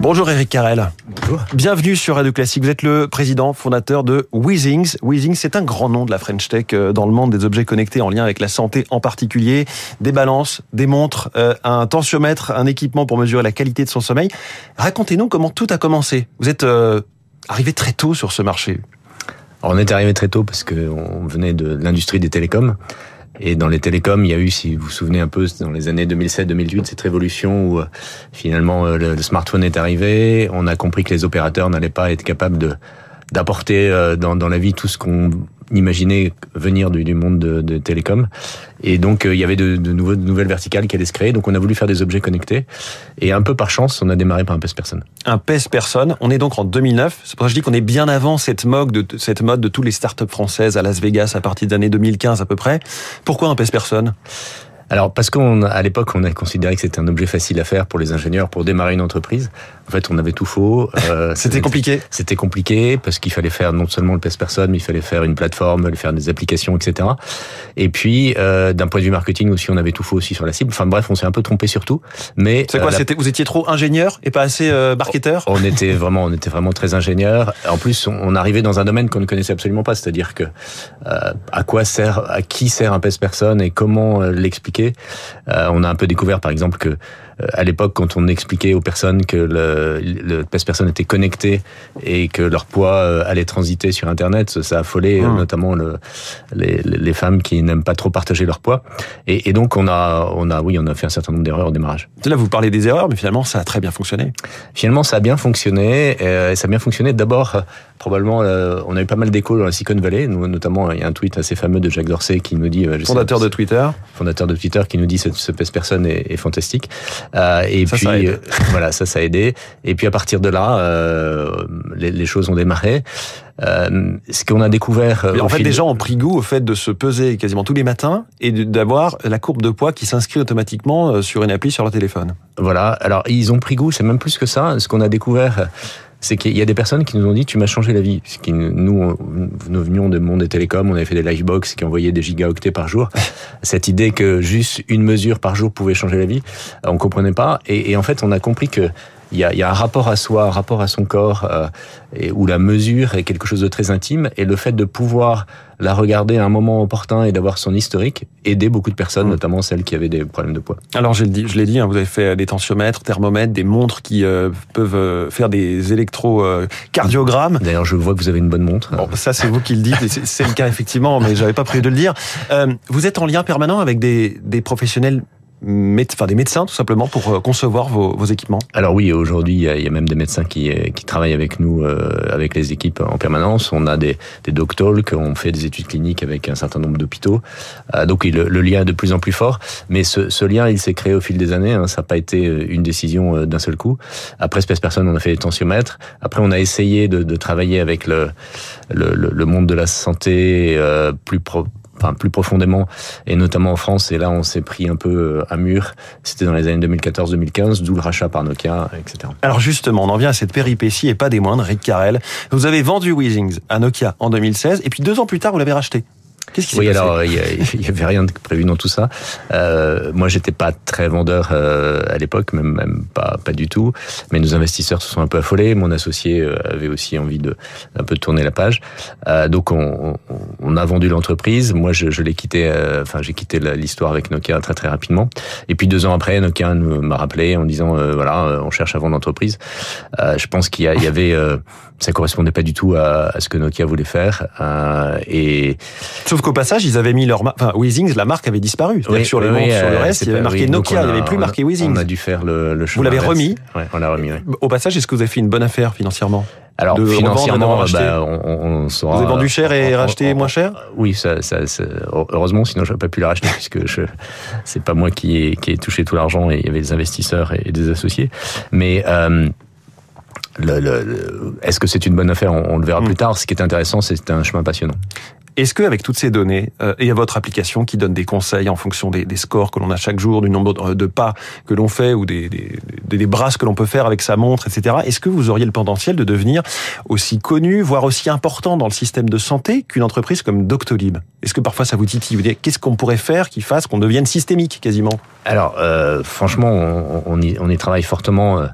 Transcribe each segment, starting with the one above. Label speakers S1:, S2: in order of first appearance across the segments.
S1: Bonjour Eric Carrel.
S2: Bonjour.
S1: Bienvenue sur Radio Classique. Vous êtes le président fondateur de Weezings. Weezings, c'est un grand nom de la French Tech euh, dans le monde des objets connectés en lien avec la santé en particulier. Des balances, des montres, euh, un tensiomètre, un équipement pour mesurer la qualité de son sommeil. Racontez-nous comment tout a commencé. Vous êtes euh, arrivé très tôt sur ce marché.
S2: Alors on est arrivé très tôt parce qu'on venait de l'industrie des télécoms. Et dans les télécoms, il y a eu, si vous vous souvenez un peu, dans les années 2007-2008, cette révolution où finalement le, le, smartphone est arrivé. On a compris que les opérateurs n'allaient pas être capables de d'apporter dans, dans la vie tout ce qu'on imaginait venir du, du monde de, de télécom. Et donc il y avait de, de nouvelles verticales qui allaient se créer. Donc on a voulu faire des objets connectés. Et un peu par chance, on a démarré par un PES personne.
S1: Un PES personne. On est donc en 2009. C'est pour ça que je dis qu'on est bien avant cette mode de cette mode de tous les startups françaises à Las Vegas à partir des années 2015 à peu près. Pourquoi un PES personne?
S2: Alors parce qu'à l'époque on a considéré que c'était un objet facile à faire pour les ingénieurs pour démarrer une entreprise. En fait, on avait tout faux.
S1: Euh, c'était compliqué.
S2: C'était compliqué parce qu'il fallait faire non seulement le PES personne, mais il fallait faire une plateforme, faire des applications, etc. Et puis euh, d'un point de vue marketing aussi, on avait tout faux aussi sur la cible. Enfin bref, on s'est un peu trompé sur tout. Mais
S1: c'est quoi euh, C'était vous étiez trop ingénieur et pas assez euh, marketeur?
S2: On était vraiment, on était vraiment très ingénieur. En plus, on arrivait dans un domaine qu'on ne connaissait absolument pas, c'est-à-dire que euh, à quoi sert, à qui sert un PES personne et comment l'expliquer? On a un peu découvert, par exemple, que à l'époque, quand on expliquait aux personnes que le, le PES-personne était connecté et que leur poids euh, allait transiter sur Internet, ça affolait mmh. notamment le, les, les, femmes qui n'aiment pas trop partager leur poids. Et, et, donc, on a, on a, oui, on a fait un certain nombre d'erreurs au démarrage.
S1: Là, vous parlez des erreurs, mais finalement, ça a très bien fonctionné.
S2: Finalement, ça a bien fonctionné. Et ça a bien fonctionné. D'abord, probablement, euh, on a eu pas mal d'échos dans la Silicon Valley. Nous, notamment, il y a un tweet assez fameux de Jacques Dorsey qui nous dit,
S1: euh, fondateur de Twitter,
S2: fondateur de Twitter, qui nous dit ce, ce PES-personne est, est fantastique. Euh, et ça, puis ça euh, voilà, ça, ça a aidé. Et puis à partir de là, euh, les, les, choses ont démarré. Euh, ce qu'on a découvert.
S1: En fait, les gens ont pris goût au fait de se peser quasiment tous les matins et d'avoir la courbe de poids qui s'inscrit automatiquement sur une appli sur leur téléphone.
S2: Voilà. Alors ils ont pris goût. C'est même plus que ça. Ce qu'on a découvert c'est qu'il y a des personnes qui nous ont dit tu m'as changé la vie. Nous, nous venions du monde des télécoms, on avait fait des livebox qui envoyaient des gigaoctets par jour. Cette idée que juste une mesure par jour pouvait changer la vie, on comprenait pas. Et, et en fait, on a compris que il y a, y a un rapport à soi, un rapport à son corps, euh, et où la mesure est quelque chose de très intime, et le fait de pouvoir la regarder à un moment opportun et d'avoir son historique aidait beaucoup de personnes, mmh. notamment celles qui avaient des problèmes de poids.
S1: Alors je l'ai dit, je l'ai dit, hein, vous avez fait des tensiomètres, thermomètres, des montres qui euh, peuvent euh, faire des électrocardiogrammes.
S2: Euh, D'ailleurs, je vois que vous avez une bonne montre.
S1: Bon, ça c'est vous qui le dites, c'est le cas effectivement, mais j'avais pas prévu de le dire. Euh, vous êtes en lien permanent avec des, des professionnels enfin des médecins tout simplement pour euh, concevoir vos, équipements
S2: Alors oui, aujourd'hui il y, a même des médecins qui, euh, travaillent avec nous, euh, avec les équipes en permanence. On a des, des qui ont fait des études cliniques avec un certain nombre d'hôpitaux. Donc le, lien est de plus en plus fort. Mais ce, lien, il s'est créé au fil des années. Hein. Ça n'a pas été une décision d'un seul coup. Après Space Person, on a fait les tensiomètres. Après, on a essayé de, travailler avec le, monde de la santé plus pro, enfin plus profondément, et notamment en France. Et là, on s'est pris un peu euh, à mur. C'était dans les années 2014-2015, d'où le rachat par Nokia, etc.
S1: Alors justement, on en vient à cette péripétie et pas des moindres. Rick Carrel, vous avez vendu Weezings à Nokia en 2016, et puis deux ans plus tard, vous l'avez racheté. Qu'est-ce qui
S2: Oui,
S1: passé
S2: alors il y, y, avait rien de prévu dans tout ça. Euh, moi, j'étais pas très vendeur euh, à l'époque, même, même pas pas du tout. Mais nos investisseurs se sont un peu affolés. Mon associé euh, avait aussi envie de un peu de tourner la page. Euh, donc on, on, on, a vendu l'entreprise. Moi, je, je l'ai quitté. Euh, enfin, j'ai quitté l'histoire avec Nokia très très rapidement. Et puis deux ans après, Nokia m'a rappelé en disant euh, voilà, on cherche à vendre l'entreprise. je pense qu'il y, y, avait ça correspondait pas du tout à, à ce que Nokia voulait faire. et
S1: Sauf qu'au passage, ils avaient mis leur marque. Enfin, Weezings, la marque avait disparu. Oui, sur les oui, montres, sur le reste, il y avait marqué oui, Nokia, il n'y avait plus marqué Weezings.
S2: On a dû faire le, le
S1: Vous l'avez remis
S2: ouais, on l'a remis.
S1: Au passage, est-ce que vous avez fait une bonne affaire financièrement
S2: alors de financièrement, bah, on, on saura.
S1: Vous avez vendu cher et on, racheté moins cher
S2: Oui, ça, ça, ça, heureusement, sinon j'aurais pas pu la racheter puisque je, c'est pas moi qui ai, qui ai touché tout l'argent et il y avait des investisseurs et, des associés. Mais euh, le, le, est-ce que c'est une bonne affaire? On, on, le verra mmh. plus tard. Ce qui est intéressant, c'est un chemin passionnant.
S1: Est-ce que avec toutes ces données euh, et à votre application qui donne des conseils en fonction des, scores que l'on a chaque jour, du nombre de pas que l'on fait ou des, des, des brasses que l'on peut faire avec sa montre, etc. Est-ce que vous auriez le potentiel de devenir aussi connu, voire aussi important dans le système de santé qu'une entreprise comme Doctolib? Est-ce que parfois ça vous titille qu'est-ce qu'on pourrait faire qui fasse qu'on devienne systémique quasiment?
S2: Alors euh, franchement, on, on, y, travaille fortement. Euh,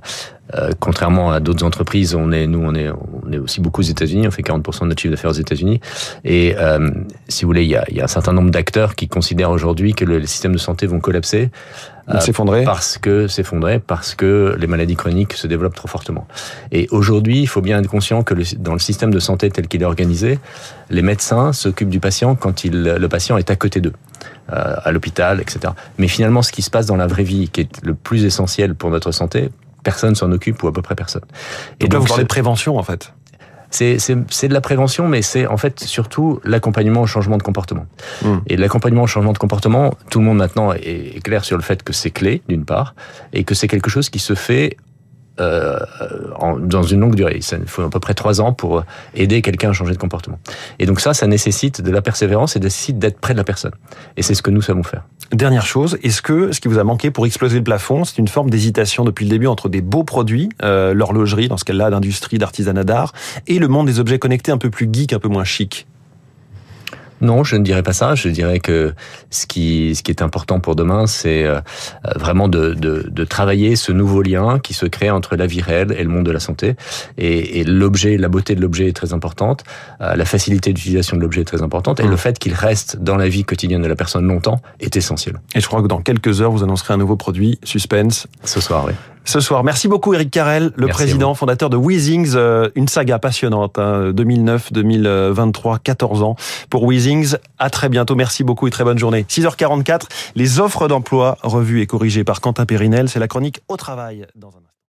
S2: euh, contrairement à d'autres entreprises, on est, nous, on est, on est aussi beaucoup aux États-Unis. On fait 40% de notre chiffre d'affaires aux États-Unis. Et euh, si vous voulez, il y a, il y a un certain nombre d'acteurs qui considèrent aujourd'hui que le, les systèmes de santé vont collapser.
S1: Euh, s'effondrer
S2: Parce que s'effondrer, parce que les maladies chroniques se développent trop fortement. Et aujourd'hui, il faut bien être conscient que le, dans le système de santé tel qu'il est organisé, les médecins s'occupent du patient quand il, le patient est à côté d'eux, euh, à l'hôpital, etc. Mais finalement, ce qui se passe dans la vraie vie, qui est le plus essentiel pour notre santé, personne s'en occupe ou à peu près personne.
S1: Et donc, là, vous parlez de prévention, en fait
S2: c'est de la prévention, mais c'est en fait surtout l'accompagnement au changement de comportement. Mmh. Et l'accompagnement au changement de comportement, tout le monde maintenant est clair sur le fait que c'est clé, d'une part, et que c'est quelque chose qui se fait euh, en, dans une longue durée. Il faut à peu près trois ans pour aider quelqu'un à changer de comportement. Et donc ça, ça nécessite de la persévérance et nécessite d'être près de la personne. Et c'est ce que nous savons faire.
S1: Dernière chose, est-ce que ce qui vous a manqué pour exploser le plafond, c'est une forme d'hésitation depuis le début entre des beaux produits, euh, l'horlogerie, dans ce cas-là, d'industrie, d'artisanat d'art, et le monde des objets connectés un peu plus geek, un peu moins chic?
S2: Non, je ne dirais pas ça. Je dirais que ce qui, ce qui est important pour demain, c'est euh, vraiment de, de, de, travailler ce nouveau lien qui se crée entre la vie réelle et le monde de la santé. Et, et l'objet, la beauté de l'objet est très importante, euh, la facilité d'utilisation de l'objet est très importante, et mmh. le fait qu'il reste dans la vie quotidienne de la personne longtemps est essentiel.
S1: Et je crois que dans quelques heures, vous annoncerez un nouveau produit, Suspense.
S2: Ce soir, oui
S1: ce soir. Merci beaucoup Eric Carrel, le président, fondateur de Weezings, euh, une saga passionnante, hein, 2009, 2023, 14 ans pour Weezings. À très bientôt, merci beaucoup et très bonne journée. 6h44, les offres d'emploi revues et corrigées par Quentin Périnel, c'est la chronique au travail dans un